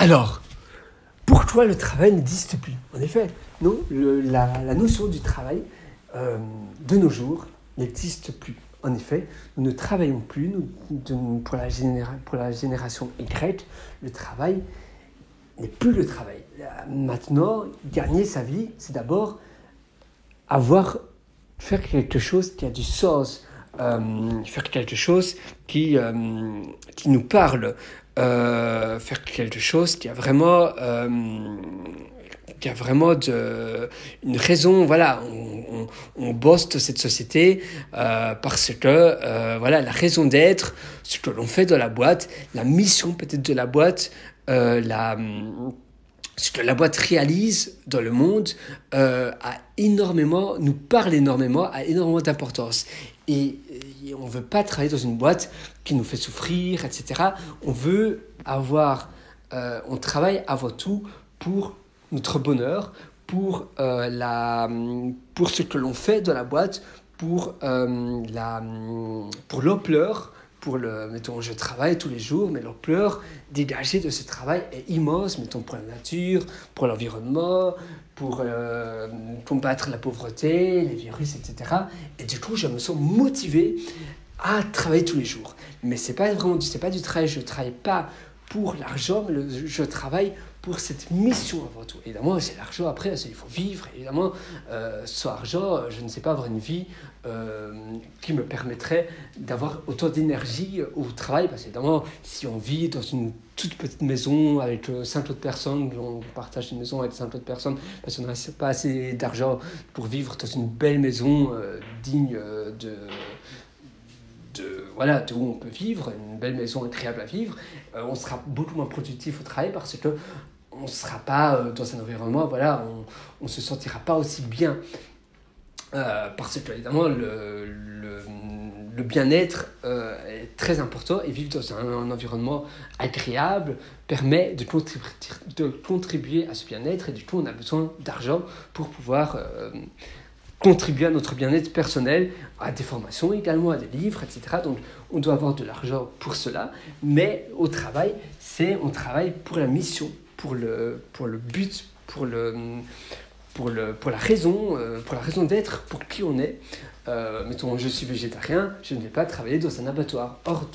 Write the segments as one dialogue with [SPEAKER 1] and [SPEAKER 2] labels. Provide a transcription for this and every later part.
[SPEAKER 1] Alors, pourquoi le travail n'existe plus? En effet, non, la, notion du travail euh, de nos jours n'existe plus. En effet, nous ne travaillons plus, pour, la génération Y, le travail n'est plus le travail. Maintenant, gagner sa vie, c'est d'abord avoir, faire quelque chose qui a du sens, euh, faire quelque chose qui, euh, qui nous parle, euh, faire quelque chose qui a vraiment qui a vraiment une raison. Voilà, on, on, bosse de cette société euh, parce que euh, voilà la raison d'être, ce que l'on fait dans la boîte, la mission peut-être de la boîte, euh, la ce que la boîte réalise dans le monde a énormément, nous parle énormément, a énormément d'importance. Et, on ne veut pas travailler dans une boîte qui nous fait souffrir, etc. On veut avoir, on travaille avant tout pour notre bonheur, pour, euh, la, pour ce que l'on fait dans la boîte, pour euh, la pour l'ampleur, pour le, mettons, je travaille tous les jours, mais l'ampleur dégagée de ce travail est immense, mettons, pour la nature, pour l'environnement, pour euh, combattre la pauvreté, les virus, etc. Et du coup, je me sens motivé à travailler tous les jours. Mais c'est pas vraiment, pas du travail, je travaille pas pour l'argent, mais je travaille pour cette mission avant tout. Évidemment, c'est l'argent après, il faut vivre. Évidemment, euh, sans argent, je ne sais pas avoir une vie euh, qui me permettrait d'avoir autant d'énergie au travail. Parce évidemment, si on vit dans une toute petite maison avec euh, cinq autres personnes, on partage une maison avec cinq autres personnes, parce qu'on n'a pas assez d'argent pour vivre dans une belle maison digne de de, voilà, de où on peut vivre, une belle maison agréable à vivre, euh, on sera beaucoup moins productif au travail parce que on ne sera pas euh, dans un environnement, voilà, on ne se sentira pas aussi bien. Euh, parce que, évidemment, le, bien-être est très important et vivre dans un, environnement agréable permet de contribuer, de contribuer à ce bien-être et du coup, on a besoin d'argent pour pouvoir contribuer à notre bien-être personnel, à des formations également, à des livres, etc. Donc on doit avoir de l'argent pour cela, mais au travail, c'est on travaille pour la mission, pour le, pour le but, pour, le, pour, le, pour la raison, euh, pour la raison d'être, pour qui on est. Euh, mettons, je suis végétarien, je ne vais pas travailler dans un abattoir. Or,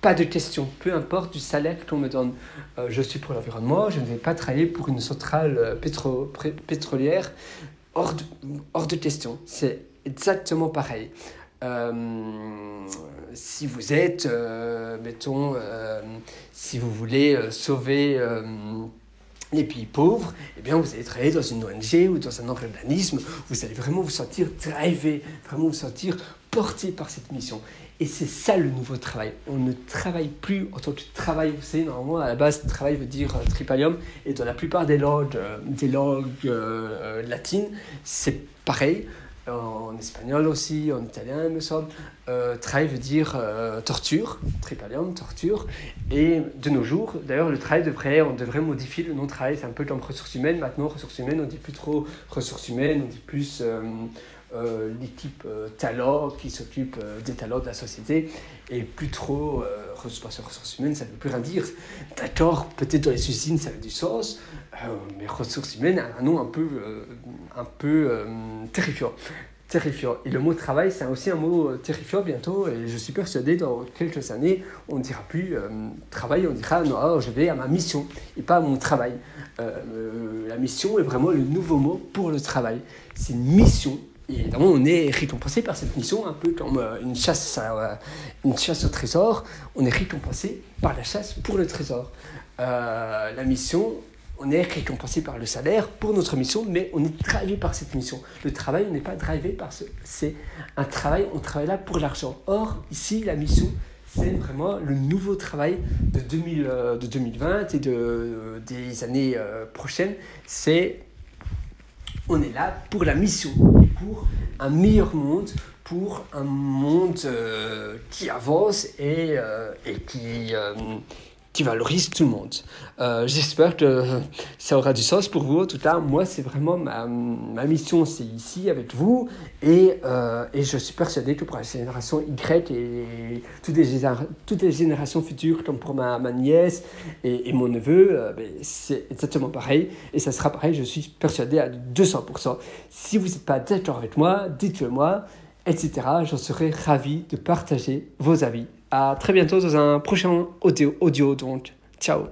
[SPEAKER 1] pas de question, peu importe du salaire qu'on me donne. Euh, je suis pour l'environnement, je ne vais pas travailler pour une centrale pétro pétrolière. Hors hors de question, c'est exactement pareil. Euh, si vous êtes, mettons, si vous voulez sauver les pays pauvres, eh bien, vous allez travailler dans une ONG ou dans un organisme, vous allez vraiment vous sentir drivé, vraiment vous sentir porté par cette mission. Et c'est ça le nouveau travail. On ne travaille plus en tant que travail. Vous savez, normalement, à la base, travail veut dire euh, tripalium. Et dans la plupart des langues, euh, des langues euh, latines, c'est pareil. En espagnol aussi, en italien, me semble. travail veut dire torture, tripalium, torture. Et de nos jours, d'ailleurs, le travail devrait, on devrait modifier le nom travail. C'est un peu comme ressources humaines. Maintenant, ressources humaines, on dit plus trop ressources humaines, on dit plus euh, l'équipe euh, talent qui s'occupe euh, des talents de la société et plus trop ressources humaines, ça ne veut plus rien dire. D'accord, peut-être dans les usines ça a du sens, mais ressources humaines a un nom un peu, un peu terrifiant. Terrifiant. Et le mot travail, c'est aussi un mot terrifiant bientôt. Et je suis persuadé, dans quelques années, on ne dira plus travail, on dira non, je vais à ma mission et pas à mon travail. la mission est vraiment le nouveau mot pour le travail. C'est une mission et évidemment, on est récompensé par cette mission, un peu comme euh, une chasse, euh, une chasse au trésor. On est récompensé par la chasse pour le trésor. Euh, la mission, on est récompensé par le salaire pour notre mission, mais on est drivé par cette mission. Le travail, on n'est pas drivé par ce. C'est un travail, on travaille là pour l'argent. Or, ici, la mission, c'est vraiment le nouveau travail de, 2000, de 2020 et de, des années prochaines. C'est on est là pour la mission, pour un meilleur monde, pour un monde euh, qui avance et, euh, et qui, euh, qui valorise tout le monde. Euh, j'espère que ça aura du sens pour vous. En tout cas, moi, c'est vraiment ma, ma mission, c'est ici avec vous. Et, euh, et, je suis persuadé que pour la génération Y et toutes les, toutes les générations futures, comme pour ma, ma nièce et, mon neveu, euh, ben, c'est exactement pareil. Et ça sera pareil, je suis persuadé à 200%. Si vous n'êtes pas d'accord avec moi, dites-le moi, etc. J'en serai ravi de partager vos avis à très bientôt dans un prochain audio, audio donc. Ciao